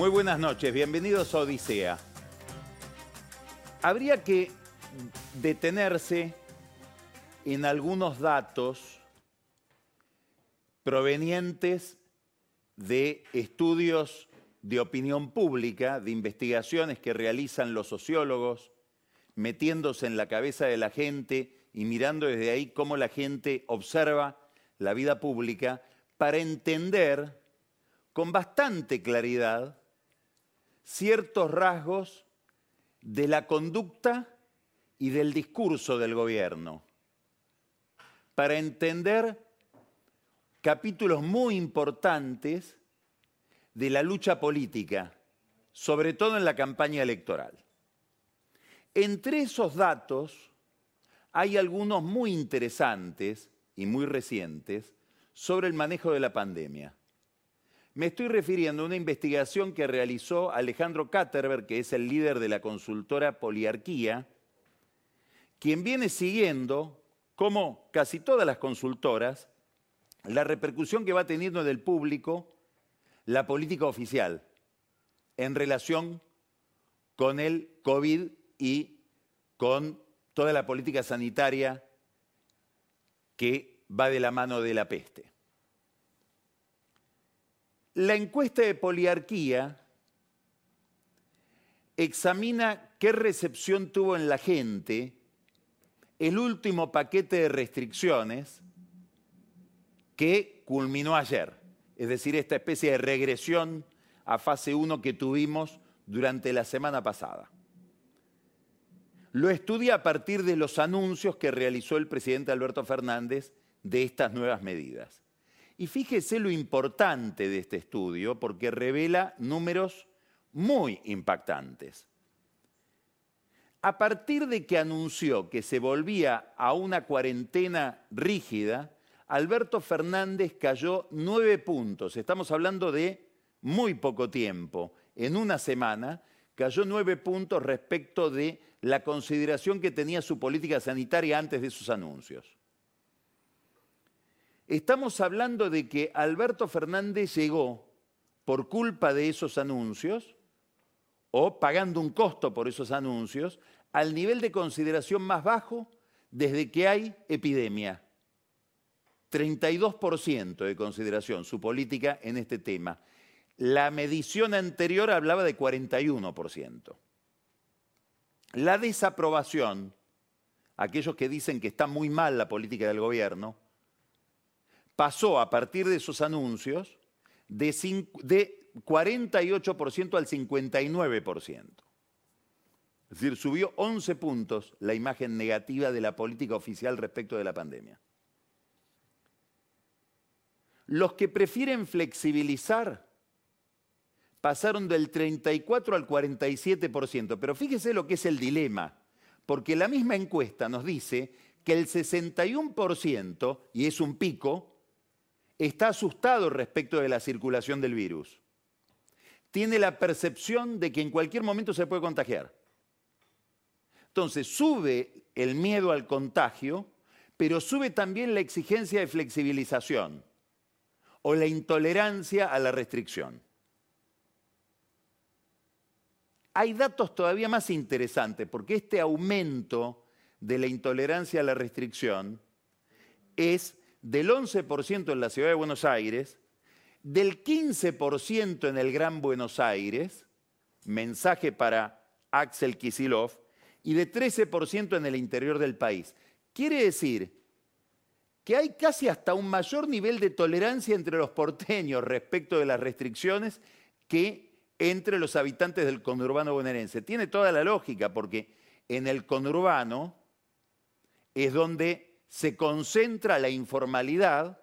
Muy buenas noches, bienvenidos a Odisea. Habría que detenerse en algunos datos provenientes de estudios de opinión pública, de investigaciones que realizan los sociólogos, metiéndose en la cabeza de la gente y mirando desde ahí cómo la gente observa la vida pública, para entender con bastante claridad ciertos rasgos de la conducta y del discurso del gobierno, para entender capítulos muy importantes de la lucha política, sobre todo en la campaña electoral. Entre esos datos hay algunos muy interesantes y muy recientes sobre el manejo de la pandemia. Me estoy refiriendo a una investigación que realizó Alejandro Katterberg, que es el líder de la consultora Poliarquía, quien viene siguiendo, como casi todas las consultoras, la repercusión que va teniendo en el público la política oficial en relación con el COVID y con toda la política sanitaria que va de la mano de la peste. La encuesta de poliarquía examina qué recepción tuvo en la gente el último paquete de restricciones que culminó ayer, es decir, esta especie de regresión a fase 1 que tuvimos durante la semana pasada. Lo estudia a partir de los anuncios que realizó el presidente Alberto Fernández de estas nuevas medidas. Y fíjese lo importante de este estudio porque revela números muy impactantes. A partir de que anunció que se volvía a una cuarentena rígida, Alberto Fernández cayó nueve puntos. Estamos hablando de muy poco tiempo. En una semana cayó nueve puntos respecto de la consideración que tenía su política sanitaria antes de sus anuncios. Estamos hablando de que Alberto Fernández llegó por culpa de esos anuncios o pagando un costo por esos anuncios al nivel de consideración más bajo desde que hay epidemia. 32% de consideración su política en este tema. La medición anterior hablaba de 41%. La desaprobación, aquellos que dicen que está muy mal la política del gobierno, pasó a partir de esos anuncios de, 48% al 59%. Es decir, subió 11 puntos la imagen negativa de la política oficial respecto de la pandemia. Los que prefieren flexibilizar pasaron del 34 al 47%, pero fíjese lo que es el dilema, porque la misma encuesta nos dice que el 61%, y es un pico, está asustado respecto de la circulación del virus. Tiene la percepción de que en cualquier momento se puede contagiar. Entonces sube el miedo al contagio, pero sube también la exigencia de flexibilización o la intolerancia a la restricción. Hay datos todavía más interesantes, porque este aumento de la intolerancia a la restricción es del 11% en la ciudad de Buenos Aires, del 15% en el Gran Buenos Aires, mensaje para Axel Kisilov, y de 13% en el interior del país. Quiere decir que hay casi hasta un mayor nivel de tolerancia entre los porteños respecto de las restricciones que entre los habitantes del conurbano bonaerense. Tiene toda la lógica porque en el conurbano es donde se concenra la informalidad,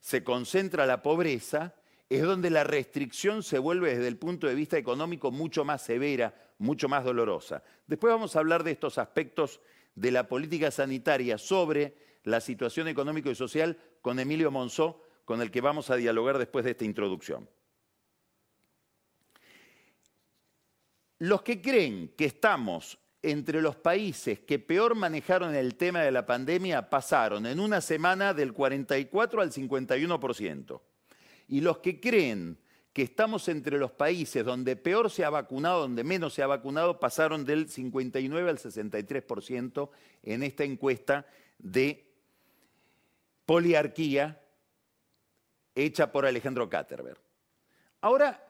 se concentra la pobreza, es donde la restricción se vuelve desde el punto de vista económico mucho más severa, mucho más dolorosa. Después vamos a hablar de estos aspectos de la política sanitaria sobre la situación económica y social con Emilio Monzó, con el que vamos a dialogar después de esta introducción. Los que creen que estamos entre los países que peor manejaron el tema de la pandemia pasaron en una semana del 44 al 51%. Y los que creen que estamos entre los países donde peor se ha vacunado, donde menos se ha vacunado, pasaron del 59 al 63% en esta encuesta de poliarquía hecha por Alejandro Katterberg. Ahora,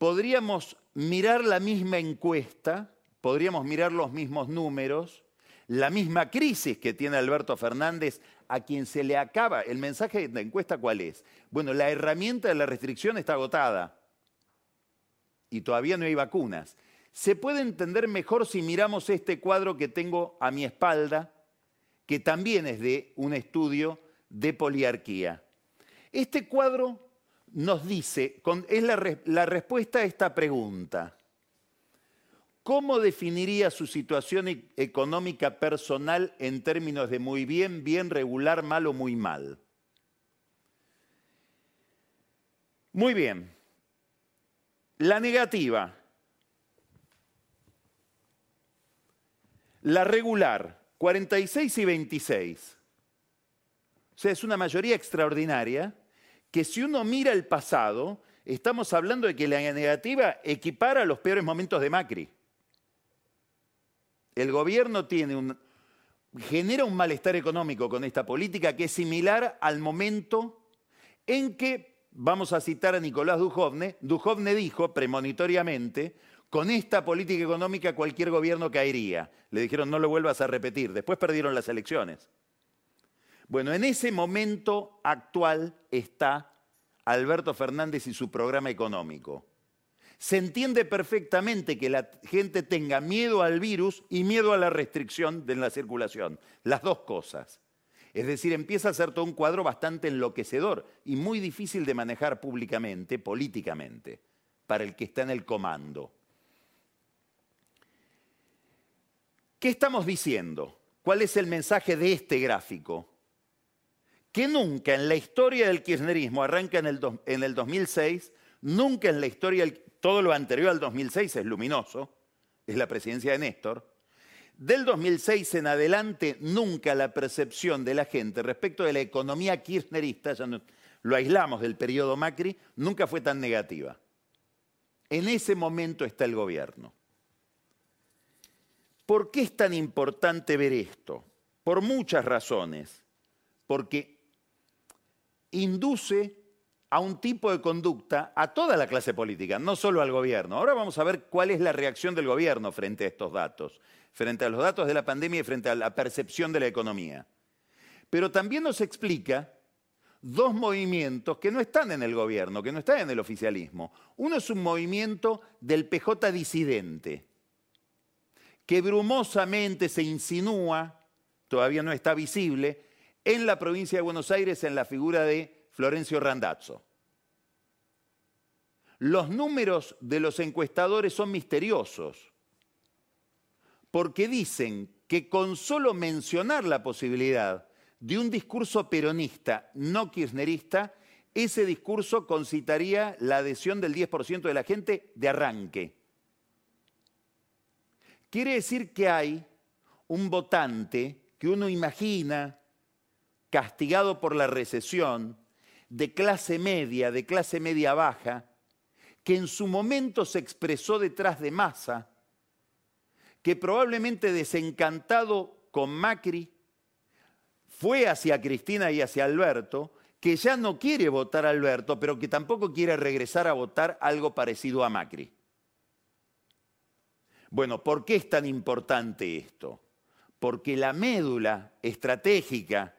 podríamos mirar la misma encuesta, podríamos mirar los mismos números, la misma crisis que tiene Alberto Fernández a quien se le acaba, el mensaje de la encuesta cuál es? Bueno, la herramienta de la restricción está agotada y todavía no hay vacunas. Se puede entender mejor si miramos este cuadro que tengo a mi espalda, que también es de un estudio de poliarquía. Este cuadro nos dice, es la, respuesta a esta pregunta. ¿Cómo definiría su situación e-, económica personal en términos de muy bien, bien, regular, mal o muy mal? Muy bien. La negativa. La regular, 46 y 26. O sea, es una mayoría extraordinaria que si uno mira el pasado, estamos hablando de que la negativa equipara los peores momentos de Macri. El gobierno genera un malestar económico con esta política que es similar al momento en que, vamos a citar a Nicolás Dujovne, Dujovne dijo premonitoriamente, con esta política económica cualquier gobierno caería. Le dijeron no lo vuelvas a repetir, después perdieron las elecciones. Bueno, en ese momento actual está Alberto Fernández y su programa económico se entiende perfectamente que la gente tenga miedo al virus y miedo a la restricción de la circulación. Las dos cosas. Es decir, empieza a ser todo un cuadro bastante enloquecedor y muy difícil de manejar públicamente, políticamente, para el que está en el comando. ¿Qué estamos diciendo? ¿Cuál es el mensaje de este gráfico? Que nunca en la historia del kirchnerismo, arranca en el, en el 2006, nunca en la historia del todo lo anterior al 2006 es luminoso, es la presidencia de Néstor. Del 2006 en adelante, nunca la percepción de la gente respecto de la economía kirchnerista, ya lo aislamos del periodo Macri, nunca fue tan negativa. En ese momento está el gobierno. ¿Por qué es tan importante ver esto? Por muchas razones. Porque induce a un tipo de conducta a toda la clase política, no solo al gobierno. Ahora vamos a ver cuál es la reacción del gobierno frente a estos datos, frente a los datos de la pandemia y frente a la percepción de la economía. Pero también nos explica dos movimientos que no están en el gobierno, que no están en el oficialismo. Uno es un movimiento del PJ disidente, que brumosamente se insinúa, todavía no está visible, en la provincia de Buenos Aires en la figura de Florencio Randazzo. Los números de los encuestadores son misteriosos, porque dicen que con solo mencionar la posibilidad de un discurso peronista no kirchnerista, ese discurso concitaría la adhesión del 10% de la gente de arranque. Quiere decir que hay un votante que uno imagina castigado por la recesión, de clase media, de clase media baja, que en su momento se expresó detrás de Massa, que probablemente desencantado con Macri, fue hacia Cristina y hacia Alberto, que ya no quiere votar a Alberto, pero que tampoco quiere regresar a votar algo parecido a Macri. Bueno, ¿por qué es tan importante esto? Porque la médula estratégica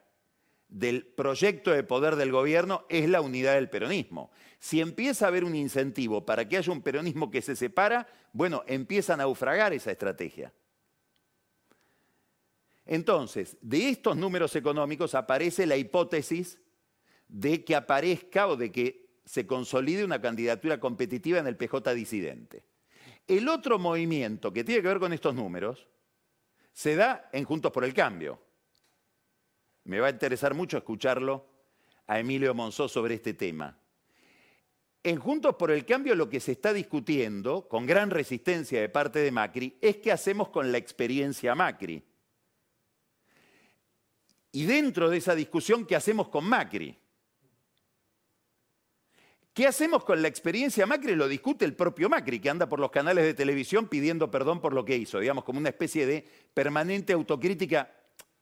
del proyecto de poder del gobierno es la unidad del peronismo. Si empieza a haber un incentivo para que haya un peronismo que se separa, bueno, empieza a naufragar esa estrategia. Entonces, de estos números económicos aparece la hipótesis de que aparezca o de que se consolide una candidatura competitiva en el PJ disidente. El otro movimiento que tiene que ver con estos números se da en Juntos por el Cambio me va a interesar mucho escucharlo a Emilio Monzó sobre este tema. En Juntos por el Cambio lo que se está discutiendo, con gran resistencia de parte de Macri, es qué hacemos con la experiencia Macri. Y dentro de esa discusión, ¿qué hacemos con Macri? ¿Qué hacemos con la experiencia Macri? Lo discute el propio Macri, que anda por los canales de televisión pidiendo perdón por lo que hizo, digamos, como una especie de permanente autocrítica,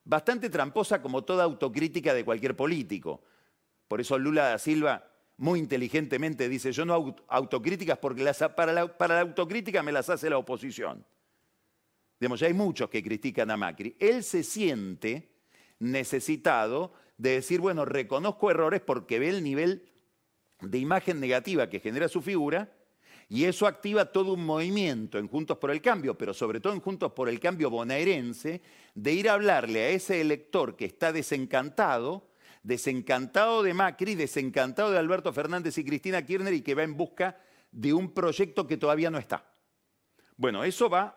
bastante tramposa como toda autocrítica de cualquier político. Por eso Lula da Silva muy inteligentemente dice, yo no hago autocríticas porque para, la, autocrítica me las hace la oposición. Digamos, ya hay muchos que critican a Macri. Él se siente necesitado de decir, bueno, reconozco errores porque ve el nivel de imagen negativa que genera su figura y eso activa todo un movimiento en Juntos por el Cambio, pero sobre todo en Juntos por el Cambio bonaerense, de ir a hablarle a ese elector que está desencantado, desencantado de Macri, desencantado de Alberto Fernández y Cristina Kirchner y que va en busca de un proyecto que todavía no está. Bueno, eso va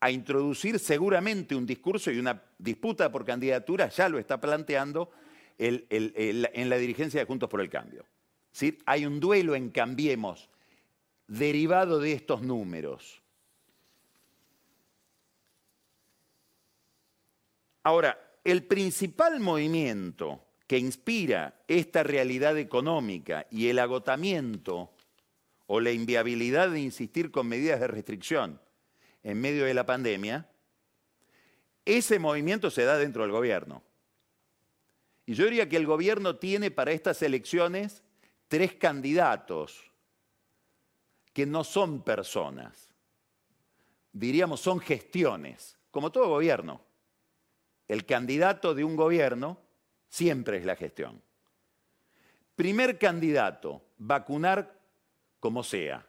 a introducir seguramente un discurso y una disputa por candidatura, ya lo está planteando en la dirigencia de Juntos por el Cambio. Hay un duelo en Cambiemos derivado de estos números. Ahora, el principal movimiento que inspira esta realidad económica y el agotamiento o la inviabilidad de insistir con medidas de restricción en medio de la pandemia, ese movimiento se da dentro del gobierno. Y yo diría que el gobierno tiene para estas elecciones tres candidatos que no son personas, diríamos son gestiones, como todo gobierno. El candidato de un gobierno siempre es la gestión. Primer candidato, vacunar como sea.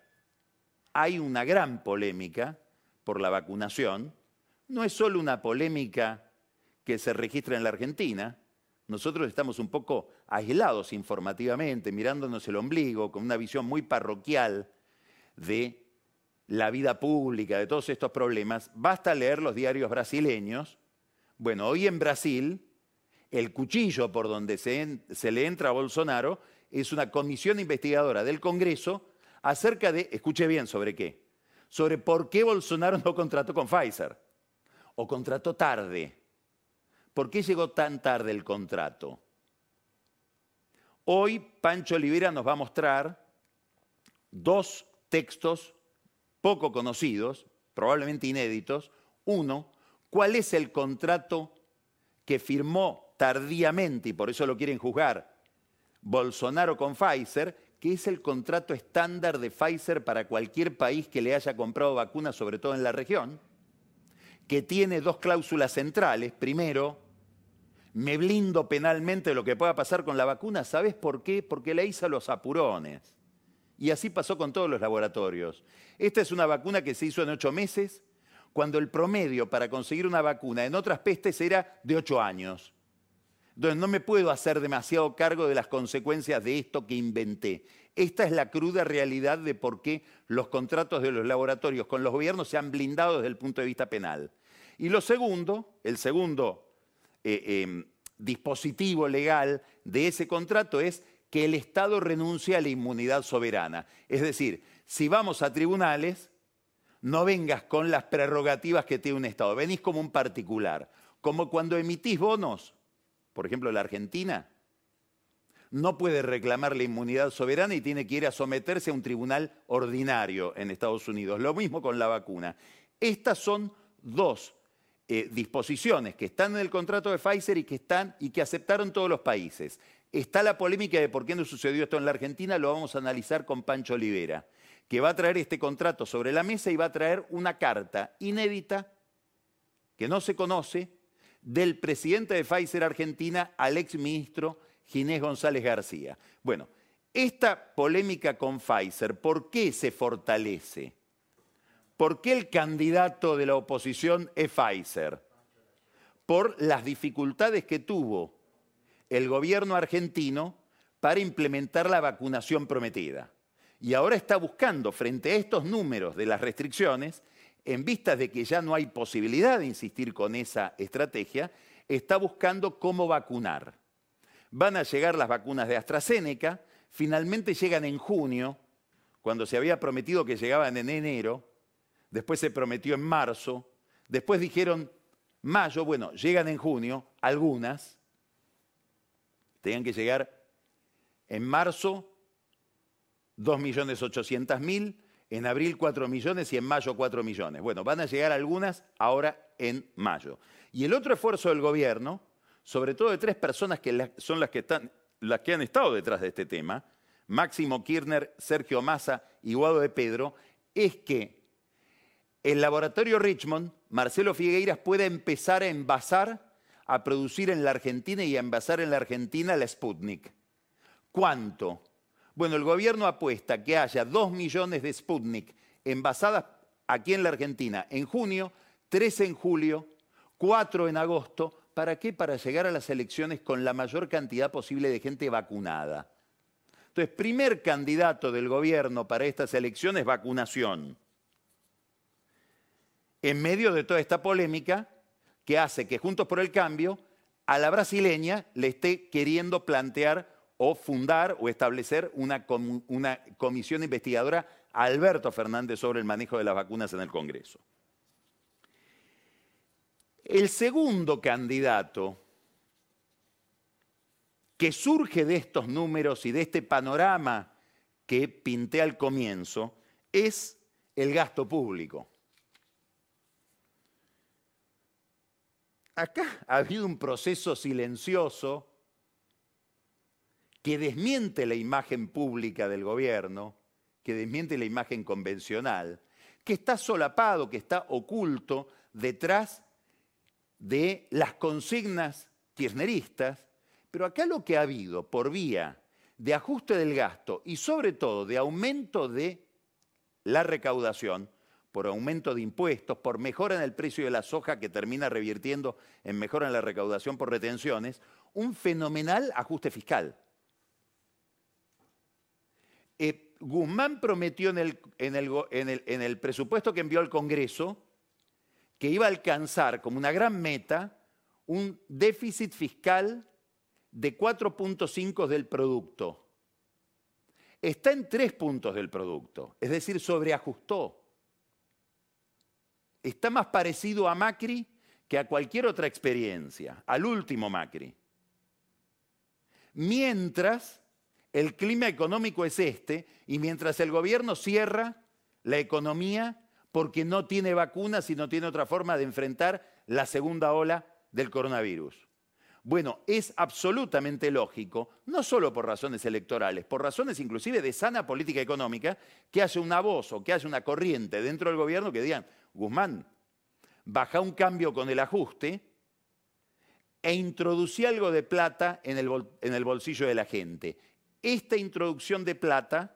Hay una gran polémica por la vacunación. No es solo una polémica que se registra en la Argentina, nosotros estamos un poco aislados informativamente, mirándonos el ombligo, con una visión muy parroquial de la vida pública, de todos estos problemas. Basta leer los diarios brasileños. Bueno, hoy en Brasil, el cuchillo por donde se, se le entra a Bolsonaro es una comisión investigadora del Congreso acerca de, escuche bien, ¿sobre qué? Sobre por qué Bolsonaro no contrató con Pfizer o contrató tarde ¿Por qué llegó tan tarde el contrato? Hoy Pancho Olivera nos va a mostrar dos textos poco conocidos, probablemente inéditos. Uno, ¿cuál es el contrato que firmó tardíamente, y por eso lo quieren juzgar, Bolsonaro con Pfizer, que es el contrato estándar de Pfizer para cualquier país que le haya comprado vacunas, sobre todo en la región, que tiene dos cláusulas centrales. Primero, me blindo penalmente de lo que pueda pasar con la vacuna. ¿Sabes por qué? Porque la hice a los apurones. Y así pasó con todos los laboratorios. Esta es una vacuna que se hizo en ocho meses, cuando el promedio para conseguir una vacuna en otras pestes era de ocho años. Entonces no me puedo hacer demasiado cargo de las consecuencias de esto que inventé. Esta es la cruda realidad de por qué los contratos de los laboratorios con los gobiernos se han blindado desde el punto de vista penal. Y lo segundo, el segundo eh, em, dispositivo legal de ese contrato es que el Estado renuncie a la inmunidad soberana. Es decir, si vamos a tribunales, no vengas con las prerrogativas que tiene un Estado, venís como un particular. Como cuando emitís bonos, por ejemplo la Argentina, no puede reclamar la inmunidad soberana y tiene que ir a someterse a un tribunal ordinario en Estados Unidos. Lo mismo con la vacuna. Estas son dos eh, disposiciones que están en el contrato de Pfizer y que están y que aceptaron todos los países. Está la polémica de por qué no sucedió esto en la Argentina, lo vamos a analizar con Pancho Olivera, que va a traer este contrato sobre la mesa y va a traer una carta inédita que no se conoce del presidente de Pfizer Argentina al exministro Ginés González García. Bueno, esta polémica con Pfizer, ¿por qué se fortalece? ¿Por qué el candidato de la oposición es Pfizer? Por las dificultades que tuvo el gobierno argentino para implementar la vacunación prometida. Y ahora está buscando, frente a estos números de las restricciones, en vista de que ya no hay posibilidad de insistir con esa estrategia, está buscando cómo vacunar. Van a llegar las vacunas de AstraZeneca, finalmente llegan en junio, cuando se había prometido que llegaban en enero, después se prometió en marzo, después dijeron mayo, bueno, llegan en junio, algunas, tenían que llegar en marzo 2.800.000, en abril 4 millones y en mayo 4 millones. Bueno, van a llegar algunas ahora en mayo. Y el otro esfuerzo del gobierno, sobre todo de tres personas que son las que, están, las que han estado detrás de este tema, Máximo Kirchner, Sergio Massa y Guado de Pedro, es que el laboratorio Richmond, Marcelo Figueiras, pueda empezar a envasar, a producir en la Argentina y a envasar en la Argentina la Sputnik. ¿Cuánto? Bueno, el gobierno apuesta que haya 2 millones de Sputnik envasadas aquí en la Argentina en junio, 3 en julio, 4 en agosto. ¿Para qué? Para llegar a las elecciones con la mayor cantidad posible de gente vacunada. Entonces, primer candidato del gobierno para estas elecciones, vacunación. En medio de toda esta polémica que hace que Juntos por el Cambio a la brasileña le esté queriendo plantear o fundar o establecer una, comisión investigadora Alberto Fernández sobre el manejo de las vacunas en el Congreso. El segundo candidato que surge de estos números y de este panorama que pinté al comienzo es el gasto público. Acá ha habido un proceso silencioso que desmiente la imagen pública del gobierno, que desmiente la imagen convencional, que está solapado, que está oculto detrás de las consignas kirchneristas, pero acá lo que ha habido por vía de ajuste del gasto y sobre todo de aumento de la recaudación, por aumento de impuestos, por mejora en el precio de la soja que termina revirtiendo en mejora en la recaudación por retenciones, un fenomenal ajuste fiscal. Eh, Guzmán prometió en el, presupuesto que envió al Congreso que iba a alcanzar como una gran meta un déficit fiscal de 4.5 del producto. Está en 3 puntos del producto, es decir, sobreajustó. Está más parecido a Macri que a cualquier otra experiencia, al último Macri. Mientras el clima económico es este y mientras el gobierno cierra la economía porque no tiene vacunas y no tiene otra forma de enfrentar la segunda ola del coronavirus. Bueno, es absolutamente lógico, no solo por razones electorales, por razones inclusive de sana política económica, que haya una voz o que haya una corriente dentro del gobierno que digan, Guzmán, baja un cambio con el ajuste e introducí algo de plata en el bolsillo de la gente. Esta introducción de plata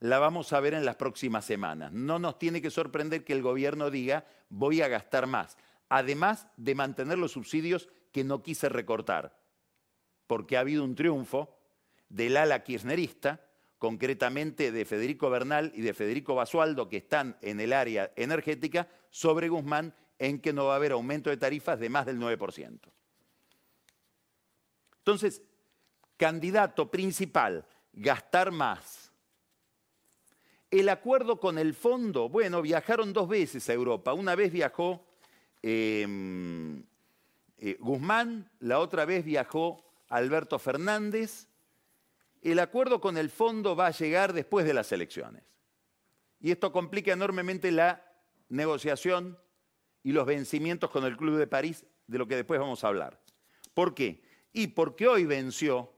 la vamos a ver en las próximas semanas. No nos tiene que sorprender que el gobierno diga voy a gastar más, además de mantener los subsidios que no quise recortar, porque ha habido un triunfo del ala kirchnerista, concretamente de Federico Bernal y de Federico Basualdo, que están en el área energética, sobre Guzmán, en que no va a haber aumento de tarifas de más del 9%. Entonces, candidato principal, gastar más. El acuerdo con el fondo, bueno, viajaron dos veces a Europa. Una vez viajó em, eh, Guzmán, la otra vez viajó Alberto Fernández. El acuerdo con el fondo va a llegar después de las elecciones. Y esto complica enormemente la negociación y los vencimientos con el Club de París, de lo que después vamos a hablar. ¿Por qué? Y porque hoy venció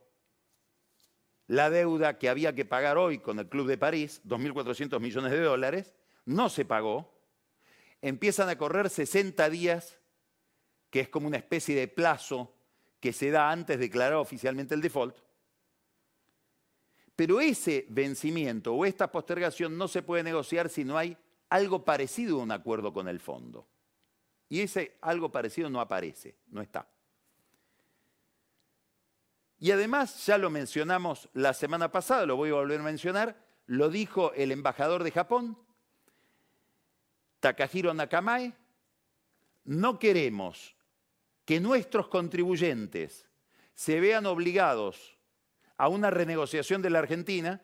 la deuda que había que pagar hoy con el Club de París, 2.400 millones de dólares, no se pagó. Empiezan a correr 60 días, que es como una especie de plazo que se da antes de declarar oficialmente el default. Pero ese vencimiento o esta postergación no se puede negociar si no hay algo parecido a un acuerdo con el fondo. Y ese algo parecido no aparece, no está. Y además, ya lo mencionamos la semana pasada, lo voy a volver a mencionar, lo dijo el embajador de Japón, Takahiro Nakamae, no queremos que nuestros contribuyentes se vean obligados a una renegociación de la Argentina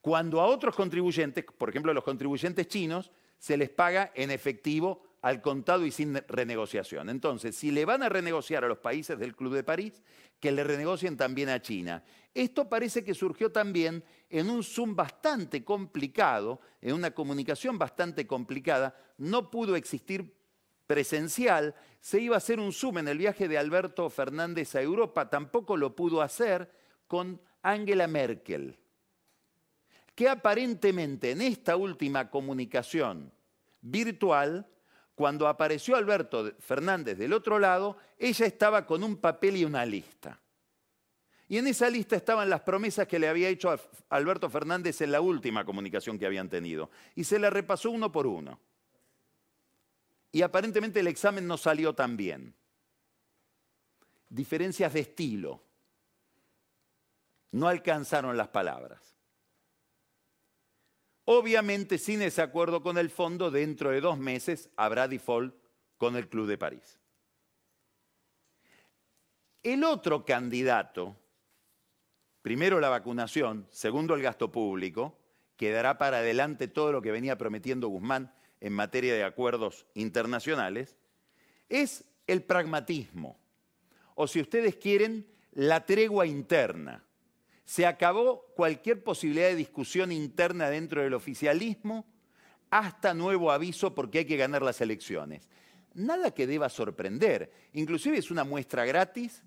cuando a otros contribuyentes, por ejemplo a los contribuyentes chinos, se les paga en efectivo al contado y sin renegociación. Entonces, si le van a renegociar a los países del Club de París, que le renegocien también a China. Esto parece que surgió también en un Zoom bastante complicado, en una comunicación bastante complicada. No pudo existir presencial, se iba a hacer un Zoom en el viaje de Alberto Fernández a Europa, tampoco lo pudo hacer con Angela Merkel, que aparentemente en esta última comunicación virtual, cuando apareció Alberto Fernández del otro lado, ella estaba con un papel y una lista. Y en esa lista estaban las promesas que le había hecho a Alberto Fernández en la última comunicación que habían tenido. Y se la repasó uno por uno y aparentemente el examen no salió tan bien. Diferencias de estilo. No alcanzaron las palabras. Obviamente, sin ese acuerdo con el fondo, dentro de dos meses habrá default con el Club de París. El otro candidato, primero la vacunación, segundo el gasto público, quedará para adelante todo lo que venía prometiendo Guzmán en materia de acuerdos internacionales, es el pragmatismo, o si ustedes quieren, la tregua interna. Se acabó cualquier posibilidad de discusión interna dentro del oficialismo hasta nuevo aviso porque hay que ganar las elecciones. Nada que deba sorprender, inclusive es una muestra gratis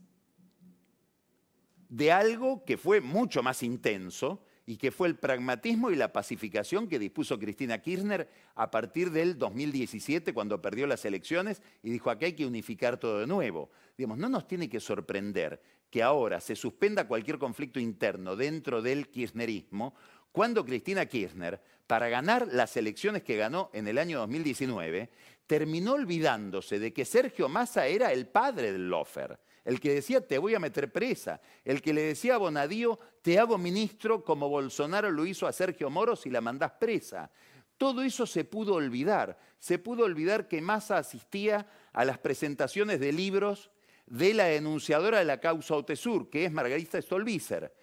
de algo que fue mucho más intenso y que fue el pragmatismo y la pacificación que dispuso Cristina Kirchner a partir del 2017, cuando perdió las elecciones y dijo, aquí hay que unificar todo de nuevo. Digamos, no nos tiene que sorprender que ahora se suspenda cualquier conflicto interno dentro del kirchnerismo, cuando Cristina Kirchner, para ganar las elecciones que ganó en el año 2019, terminó olvidándose de que Sergio Massa era el padre del lofer el que decía te voy a meter presa, el que le decía a Bonadío te hago ministro como Bolsonaro lo hizo a Sergio Moro si la mandás presa. Todo eso se pudo olvidar. Se pudo olvidar que Massa asistía a las presentaciones de libros de la denunciadora de la causa Otesur, que es Margarita Stolbizer.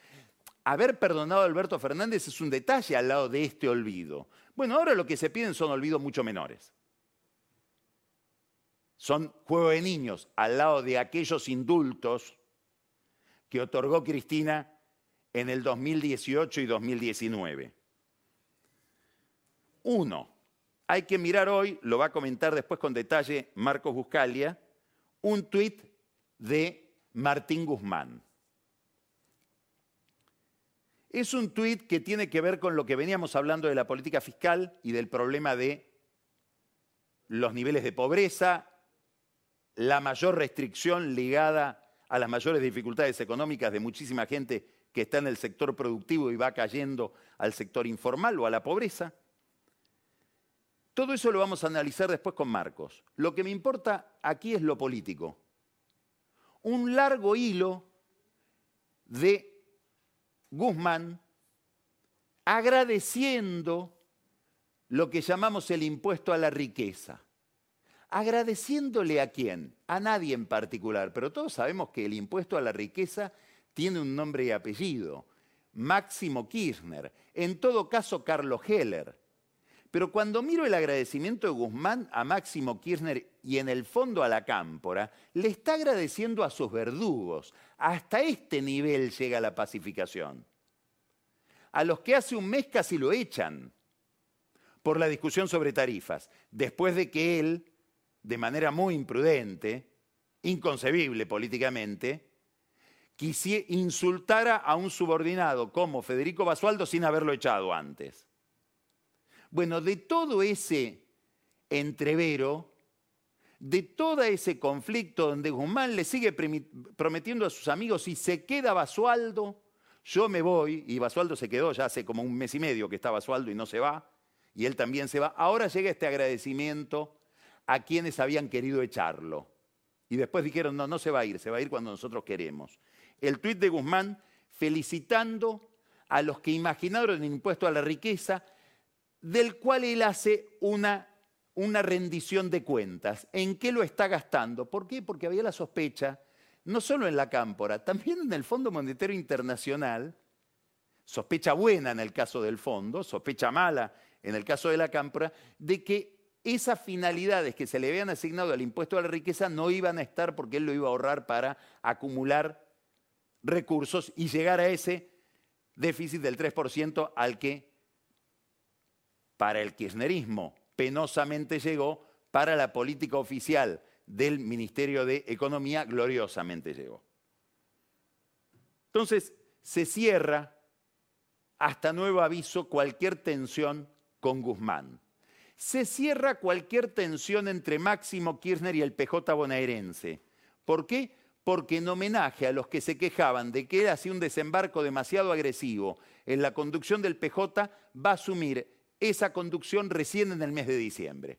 Haber perdonado a Alberto Fernández es un detalle al lado de este olvido. Bueno, ahora lo que se piden son olvidos mucho menores son juego de niños al lado de aquellos indultos que otorgó Cristina en el 2018 y 2019. Uno, hay que mirar hoy, lo va a comentar después con detalle Marcos Buscalia, un tuit de Martín Guzmán. Es un tuit que tiene que ver con lo que veníamos hablando de la política fiscal y del problema de los niveles de pobreza la mayor restricción ligada a las mayores dificultades económicas de muchísima gente que está en el sector productivo y va cayendo al sector informal o a la pobreza. Todo eso lo vamos a analizar después con Marcos. Lo que me importa aquí es lo político. Un largo hilo de Guzmán agradeciendo lo que llamamos el impuesto a la riqueza agradeciéndole a quién, a nadie en particular, pero todos sabemos que el impuesto a la riqueza tiene un nombre y apellido, Máximo Kirchner, en todo caso Carlos Heller. Pero cuando miro el agradecimiento de Guzmán a Máximo Kirchner y en el fondo a la cámpora, le está agradeciendo a sus verdugos. Hasta este nivel llega la pacificación. A los que hace un mes casi lo echan por la discusión sobre tarifas, después de que él de manera muy imprudente, inconcebible políticamente, insultara a un subordinado como Federico Basualdo sin haberlo echado antes. Bueno, de todo ese entrevero, de todo ese conflicto donde Guzmán le sigue prometiendo a sus amigos si se queda Basualdo, yo me voy, y Basualdo se quedó ya hace como un mes y medio que está Basualdo y no se va, y él también se va, ahora llega este agradecimiento a quienes habían querido echarlo. Y después dijeron, no, no se va a ir, se va a ir cuando nosotros queremos. El tuit de Guzmán felicitando a los que imaginaron el impuesto a la riqueza, del cual él hace una, una rendición de cuentas. ¿En qué lo está gastando? ¿Por qué? Porque había la sospecha, no solo en la cámpora, también en el Fondo Monetario Internacional, sospecha buena en el caso del fondo, sospecha mala en el caso de la cámpora, de que esas finalidades que se le habían asignado al impuesto a la riqueza no iban a estar porque él lo iba a ahorrar para acumular recursos y llegar a ese déficit del 3% al que para el kirchnerismo penosamente llegó, para la política oficial del Ministerio de Economía gloriosamente llegó. Entonces, se cierra hasta nuevo aviso cualquier tensión con Guzmán. Se cierra cualquier tensión entre Máximo Kirchner y el PJ bonaerense. ¿Por qué? Porque en homenaje a los que se quejaban de que él hacía un desembarco demasiado agresivo en la conducción del PJ, va a asumir esa conducción recién en el mes de diciembre.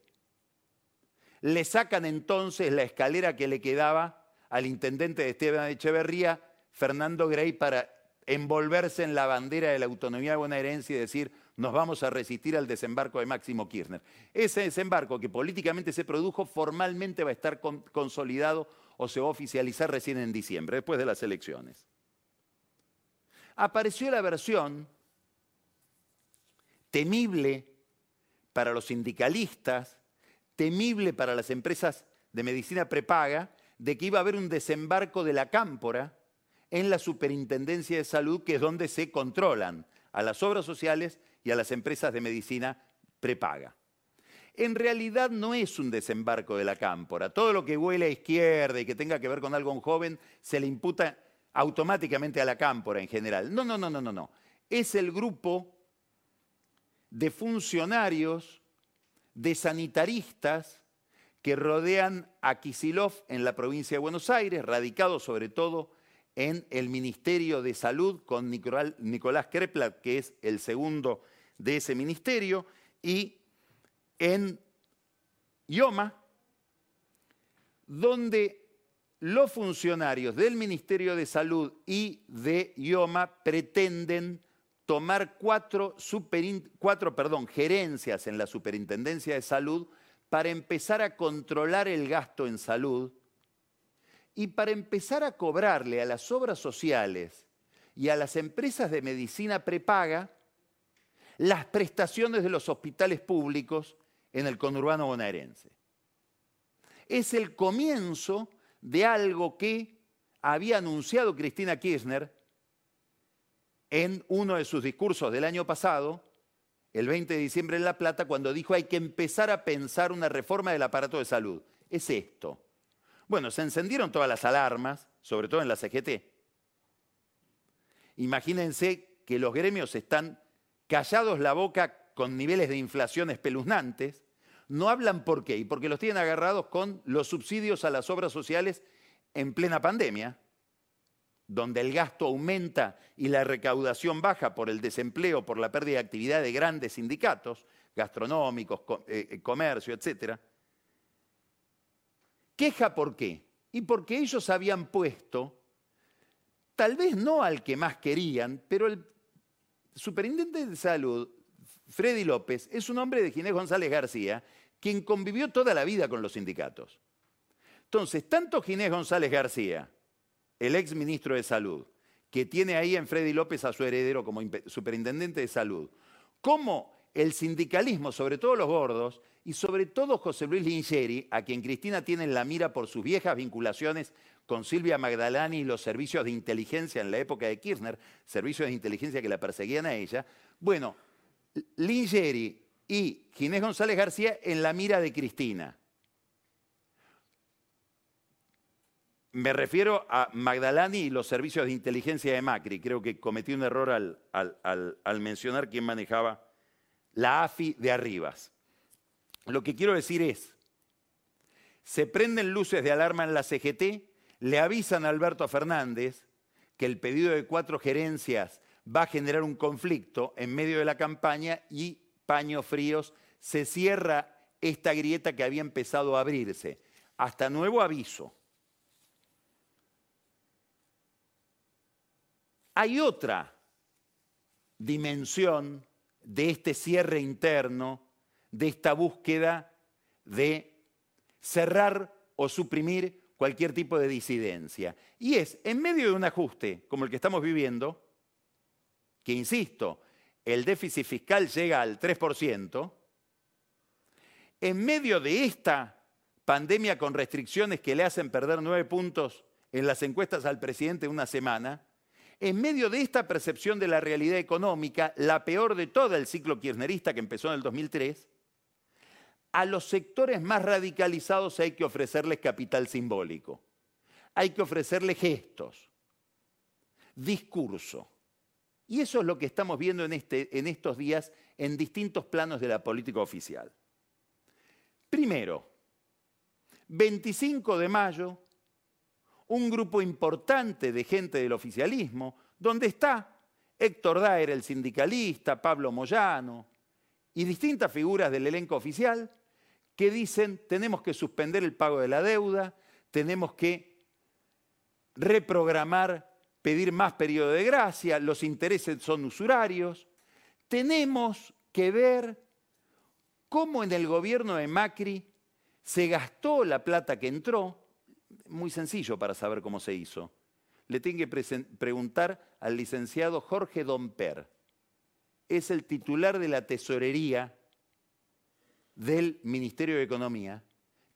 Le sacan entonces la escalera que le quedaba al intendente de Esteban Echeverría, Fernando Grey, para envolverse en la bandera de la autonomía bonaerense y decir, nos vamos a resistir al desembarco de Máximo Kirchner. Ese desembarco que políticamente se produjo formalmente va a estar consolidado o se va a oficializar recién en diciembre, después de las elecciones. Apareció la versión temible para los sindicalistas, temible para las empresas de medicina prepaga, de que iba a haber un desembarco de la cámpora en la Superintendencia de Salud, que es donde se controlan a las obras sociales y a las empresas de medicina prepaga. En realidad no es un desembarco de la cámpora. Todo lo que huele a izquierda y que tenga que ver con algo joven se le imputa automáticamente a la cámpora en general. No, no, no, no, no, no. Es el grupo de funcionarios, de sanitaristas que rodean a Kisilov en la provincia de Buenos Aires, radicados sobre todo en el Ministerio de Salud con Nicolás Kreplat, que es el segundo de ese ministerio, y en IOMA, donde los funcionarios del Ministerio de Salud y de IOMA pretenden tomar cuatro, cuatro perdón, gerencias en la Superintendencia de Salud para empezar a controlar el gasto en salud y para empezar a cobrarle a las obras sociales y a las empresas de medicina prepaga las prestaciones de los hospitales públicos en el conurbano bonaerense. Es el comienzo de algo que había anunciado Cristina Kirchner en uno de sus discursos del año pasado, el 20 de diciembre en La Plata, cuando dijo hay que empezar a pensar una reforma del aparato de salud. Es esto. Bueno, se encendieron todas las alarmas, sobre todo en la CGT. Imagínense que los gremios están callados la boca con niveles de inflación espeluznantes, no hablan por qué, y porque los tienen agarrados con los subsidios a las obras sociales en plena pandemia, donde el gasto aumenta y la recaudación baja por el desempleo, por la pérdida de actividad de grandes sindicatos, gastronómicos, eh, eh, comercio, etcétera Queja por qué. Y porque ellos habían puesto, tal vez no al que más querían, pero el superintendente de salud, Freddy López, es un hombre de Ginés González García, quien convivió toda la vida con los sindicatos. Entonces, tanto Ginés González García, el ex ministro de Salud, que tiene ahí en Freddy López a su heredero como superintendente de salud, como el sindicalismo, sobre todo los gordos, y sobre todo José Luis Lingeri, a quien Cristina tiene en la mira por sus viejas vinculaciones con Silvia Magdalani y los servicios de inteligencia en la época de Kirchner, servicios de inteligencia que la perseguían a ella. Bueno, Lingeri y Ginés González García en la mira de Cristina. Me refiero a Magdalani y los servicios de inteligencia de Macri. Creo que cometí un error al, al mencionar quién manejaba la AFI de Arribas. Lo que quiero decir es, se prenden luces de alarma en la CGT, le avisan a Alberto Fernández que el pedido de cuatro gerencias va a generar un conflicto en medio de la campaña y paños fríos, se cierra esta grieta que había empezado a abrirse. Hasta nuevo aviso. Hay otra dimensión de este cierre interno, de esta búsqueda de cerrar o suprimir cualquier tipo de disidencia. Y es, en medio de un ajuste como el que estamos viviendo, que insisto, el déficit fiscal llega al 3%, en medio de esta pandemia con restricciones que le hacen perder nueve puntos en las encuestas al presidente en una semana, en medio de esta percepción de la realidad económica, la peor de todo el ciclo kirchnerista que empezó en el 2003, a los sectores más radicalizados hay que ofrecerles capital simbólico, hay que ofrecerles gestos, discurso. Y eso es lo que estamos viendo en, este, en estos días en distintos planos de la política oficial. Primero, 25 de mayo, un grupo importante de gente del oficialismo, donde está Héctor Daer, el sindicalista, Pablo Moyano y distintas figuras del elenco oficial, que dicen tenemos que suspender el pago de la deuda, tenemos que reprogramar, pedir más periodo de gracia, los intereses son usurarios. Tenemos que ver cómo en el gobierno de Macri se gastó la plata que entró, muy sencillo para saber cómo se hizo. Le tengo que preguntar al licenciado Jorge Domper. Es el titular de la tesorería del Ministerio de Economía,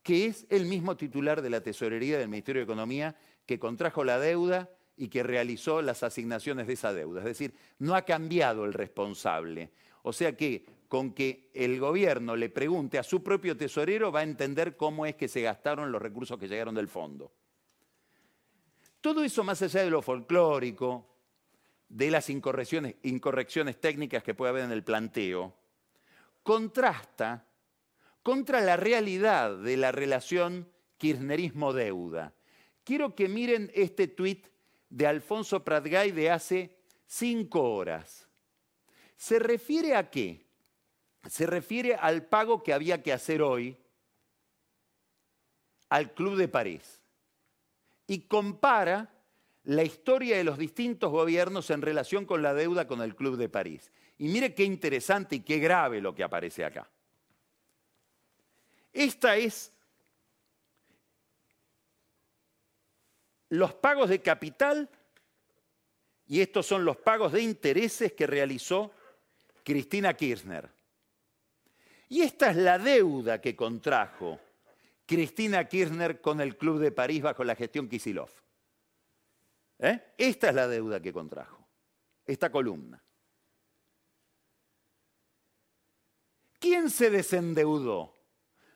que es el mismo titular de la tesorería del Ministerio de Economía que contrajo la deuda y que realizó las asignaciones de esa deuda. Es decir, no ha cambiado el responsable. O sea que con que el gobierno le pregunte a su propio tesorero va a entender cómo es que se gastaron los recursos que llegaron del fondo. Todo eso más allá de lo folclórico, de las incorrecciones, técnicas que puede haber en el planteo, contrasta contra la realidad de la relación kirchnerismo-deuda. Quiero que miren este tuit de Alfonso Pratgay de hace cinco horas. ¿Se refiere a qué? Se refiere al pago que había que hacer hoy al Club de París y compara la historia de los distintos gobiernos en relación con la deuda con el Club de París. Y mire qué interesante y qué grave lo que aparece acá. Esta es los pagos de capital y estos son los pagos de intereses que realizó Cristina Kirchner. Y esta es la deuda que contrajo Cristina Kirchner con el Club de París bajo la gestión Kisilov. ¿Eh? Esta es la deuda que contrajo, esta columna. ¿Quién se desendeudó?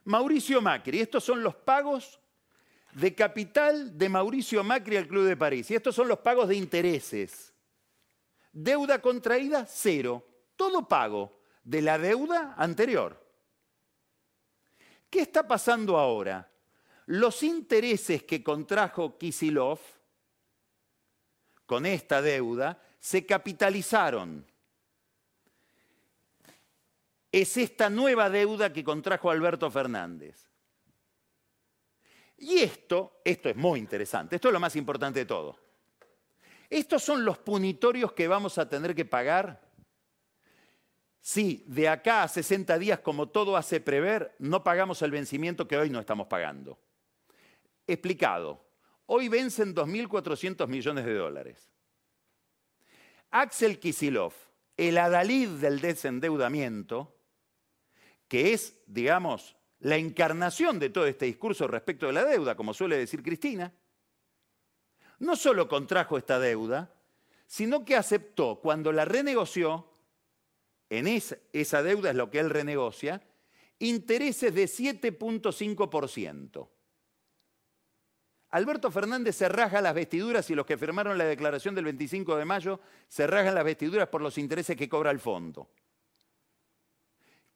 Mauricio Macri. Estos son los pagos de capital de Mauricio Macri al Club de París. Y estos son los pagos de intereses. Deuda contraída, cero. Todo pago de la deuda anterior. ¿Qué está pasando ahora? Los intereses que contrajo Kisilov con esta deuda se capitalizaron. Es esta nueva deuda que contrajo Alberto Fernández. Y esto, esto es muy interesante, esto es lo más importante de todo. Estos son los punitorios que vamos a tener que pagar si de acá a 60 días, como todo hace prever, no pagamos el vencimiento que hoy no estamos pagando. Explicado, hoy vencen 2.400 millones de dólares. Axel Kisilov, el adalid del desendeudamiento, que es, digamos, la encarnación de todo este discurso respecto de la deuda, como suele decir Cristina, no solo contrajo esta deuda, sino que aceptó cuando la renegoció, en esa, deuda es lo que él renegocia, intereses de 7.5%. Alberto Fernández se raja las vestiduras y los que firmaron la declaración del 25 de mayo se rajan las vestiduras por los intereses que cobra el fondo.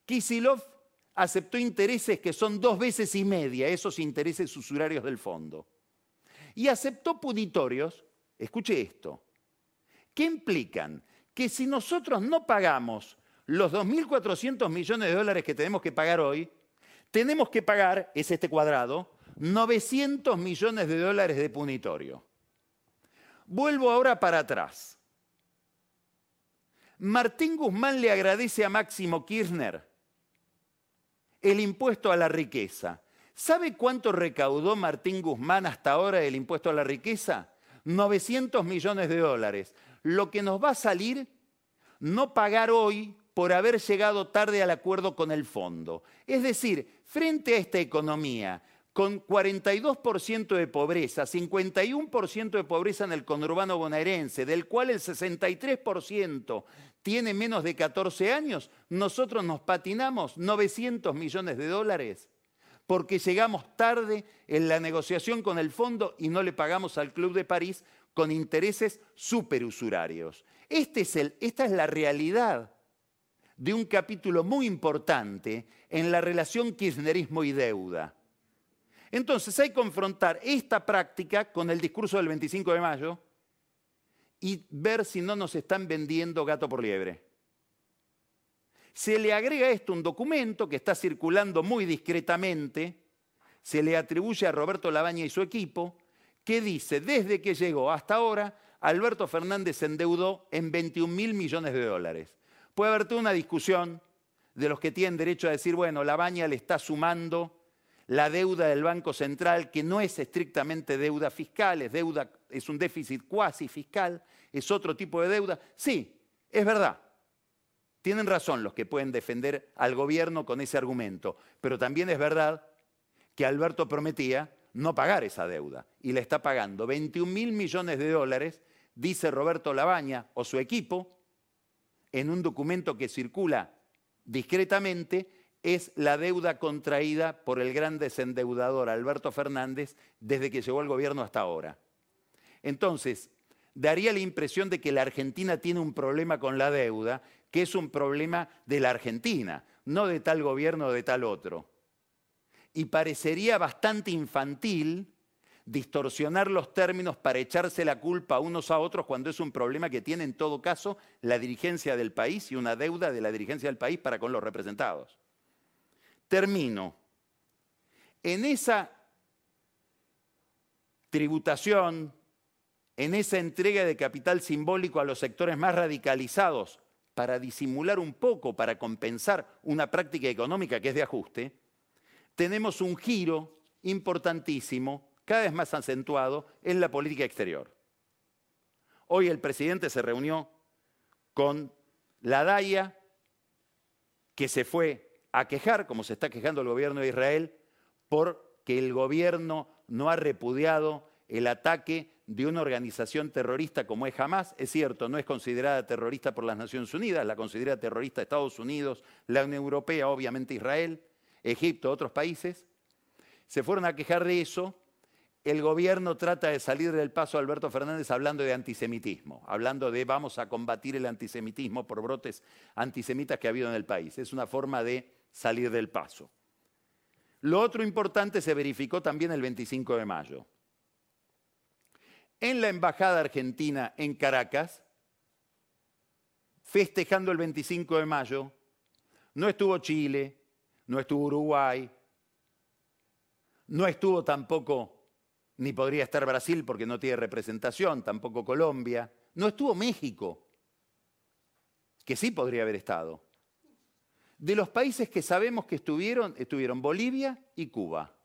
Kisilov aceptó intereses que son dos veces y media esos intereses usurarios del fondo. Y aceptó punitorios, escuche esto, que implican que si nosotros no pagamos los 2.400 millones de dólares que tenemos que pagar hoy, tenemos que pagar, es este cuadrado, 900 millones de dólares de punitorio. Vuelvo ahora para atrás. Martín Guzmán le agradece a Máximo Kirchner el impuesto a la riqueza. ¿Sabe cuánto recaudó Martín Guzmán hasta ahora del impuesto a la riqueza? 900 millones de dólares. Lo que nos va a salir no pagar hoy por haber llegado tarde al acuerdo con el fondo. Es decir, frente a esta economía con 42% de pobreza, 51% de pobreza en el conurbano bonaerense, del cual el 63% tiene menos de 14 años, nosotros nos patinamos 900 millones de dólares porque llegamos tarde en la negociación con el fondo y no le pagamos al Club de París con intereses superusurarios. Este es esta es la realidad de un capítulo muy importante en la relación kirchnerismo y deuda. Entonces hay que confrontar esta práctica con el discurso del 25 de mayo y ver si no nos están vendiendo gato por liebre. Se le agrega a esto un documento que está circulando muy discretamente, se le atribuye a Roberto Labaña y su equipo, que dice, desde que llegó hasta ahora, Alberto Fernández se endeudó en 21 mil millones de dólares. Puede haber toda una discusión de los que tienen derecho a decir, bueno, Labaña le está sumando la deuda del Banco Central, que no es estrictamente deuda fiscal, es, deuda, es un déficit cuasi fiscal, es otro tipo de deuda. Sí, es verdad. Tienen razón los que pueden defender al gobierno con ese argumento, pero también es verdad que Alberto prometía no pagar esa deuda y le está pagando 21 mil millones de dólares, dice Roberto Labaña o su equipo, en un documento que circula discretamente es la deuda contraída por el gran desendeudador Alberto Fernández desde que llegó al gobierno hasta ahora. Entonces, daría la impresión de que la Argentina tiene un problema con la deuda, que es un problema de la Argentina, no de tal gobierno o de tal otro. Y parecería bastante infantil distorsionar los términos para echarse la culpa unos a otros cuando es un problema que tiene en todo caso la dirigencia del país y una deuda de la dirigencia del país para con los representados. Termino. En esa tributación, en esa entrega de capital simbólico a los sectores más radicalizados para disimular un poco, para compensar una práctica económica que es de ajuste, tenemos un giro importantísimo, cada vez más acentuado, en la política exterior. Hoy el presidente se reunió con la DAIA, que se fue a quejar, como se está quejando el gobierno de Israel, porque el gobierno no ha repudiado el ataque de una organización terrorista como es Hamas. Es cierto, no es considerada terrorista por las Naciones Unidas, la considera terrorista Estados Unidos, la Unión Europea, obviamente Israel, Egipto, otros países. Se fueron a quejar de eso. El gobierno trata de salir del paso Alberto Fernández hablando de antisemitismo, hablando de vamos a combatir el antisemitismo por brotes antisemitas que ha habido en el país. Es una forma de salir del paso. Lo otro importante se verificó también el 25 de mayo. En la Embajada Argentina en Caracas, festejando el 25 de mayo, no estuvo Chile, no estuvo Uruguay, no estuvo tampoco, ni podría estar Brasil porque no tiene representación, tampoco Colombia, no estuvo México, que sí podría haber estado. De los países que sabemos que estuvieron, estuvieron Bolivia y Cuba.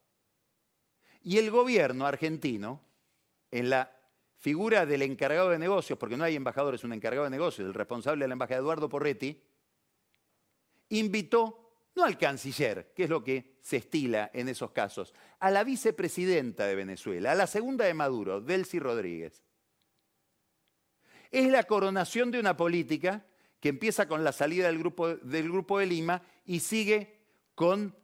Y el gobierno argentino, en la figura del encargado de negocios, porque no hay embajadores, un encargado de negocios, el responsable de la embajada, Eduardo Porretti, invitó no al canciller, que es lo que se estila en esos casos, a la vicepresidenta de Venezuela, a la segunda de Maduro, Delcy Rodríguez. Es la coronación de una política que empieza con la salida del grupo, del grupo de Lima y sigue con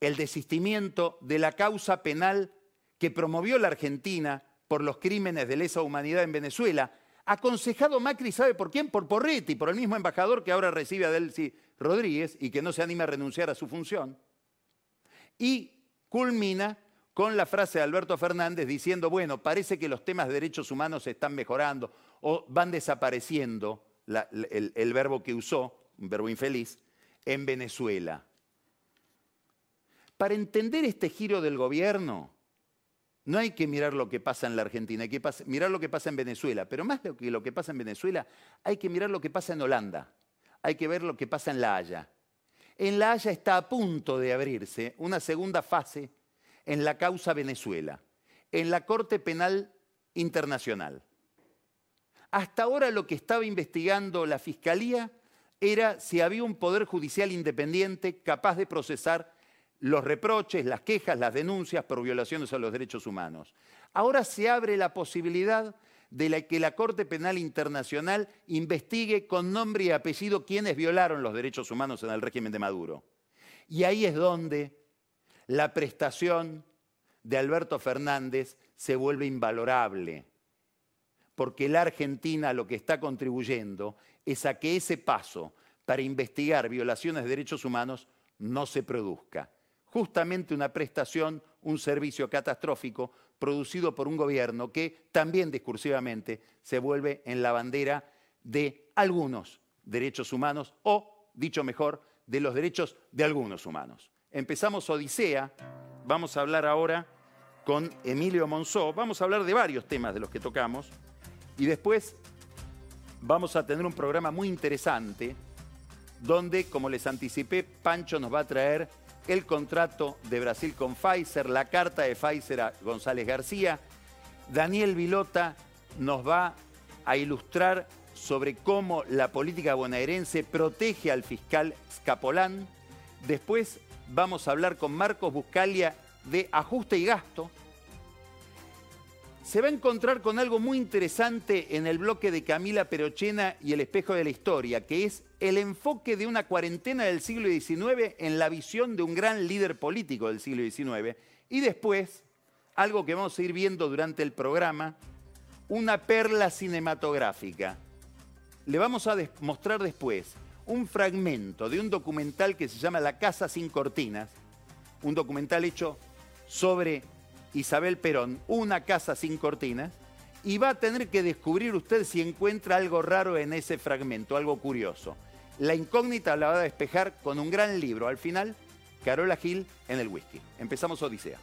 el desistimiento de la causa penal que promovió la Argentina por los crímenes de lesa humanidad en Venezuela, aconsejado Macri, ¿sabe por quién? Por Porretti, por el mismo embajador que ahora recibe a Delcy Rodríguez y que no se anima a renunciar a su función. Y culmina con la frase de Alberto Fernández diciendo, bueno, parece que los temas de derechos humanos se están mejorando o van desapareciendo el, verbo que usó, un verbo infeliz, en Venezuela. Para entender este giro del gobierno, no hay que mirar lo que pasa en la Argentina, hay que mirar lo que pasa en Venezuela, pero más que lo que pasa en Venezuela, hay que mirar lo que pasa en Holanda, hay que ver lo que pasa en La Haya. En La Haya está a punto de abrirse una segunda fase en la causa Venezuela, en la Corte Penal Internacional. Hasta ahora lo que estaba investigando la Fiscalía era si había un poder judicial independiente capaz de procesar los reproches, las quejas, las denuncias por violaciones a los derechos humanos. Ahora se abre la posibilidad de que la Corte Penal Internacional investigue con nombre y apellido quienes violaron los derechos humanos en el régimen de Maduro. Y ahí es donde la prestación de Alberto Fernández se vuelve invalorable, porque la Argentina lo que está contribuyendo es a que ese paso para investigar violaciones de derechos humanos no se produzca. Justamente una prestación, un servicio catastrófico producido por un gobierno que también discursivamente se vuelve en la bandera de algunos derechos humanos o, dicho mejor, de los derechos de algunos humanos. Empezamos Odisea, vamos a hablar ahora con Emilio Monzó, vamos a hablar de varios temas de los que tocamos. Y después vamos a tener un programa muy interesante donde, como les anticipé, Pancho nos va a traer el contrato de Brasil con Pfizer, la carta de Pfizer a González García. Daniel Vilota nos va a ilustrar sobre cómo la política bonaerense protege al fiscal Scapolán. Después vamos a hablar con Marcos Buscalia de ajuste y gasto, se va a encontrar con algo muy interesante en el bloque de Camila Perochena y el espejo de la historia, que es el enfoque de una cuarentena del siglo XIX en la visión de un gran líder político del siglo XIX. Y después, algo que vamos a ir viendo durante el programa, una perla cinematográfica. Le vamos a mostrar después un fragmento de un documental que se llama La Casa sin Cortinas, un documental hecho sobre Isabel Perón, una casa sin cortinas, y va a tener que descubrir usted si encuentra algo raro en ese fragmento, algo curioso. La incógnita la va a despejar con un gran libro. Al final, Carola Gil en el whisky. Empezamos Odisea.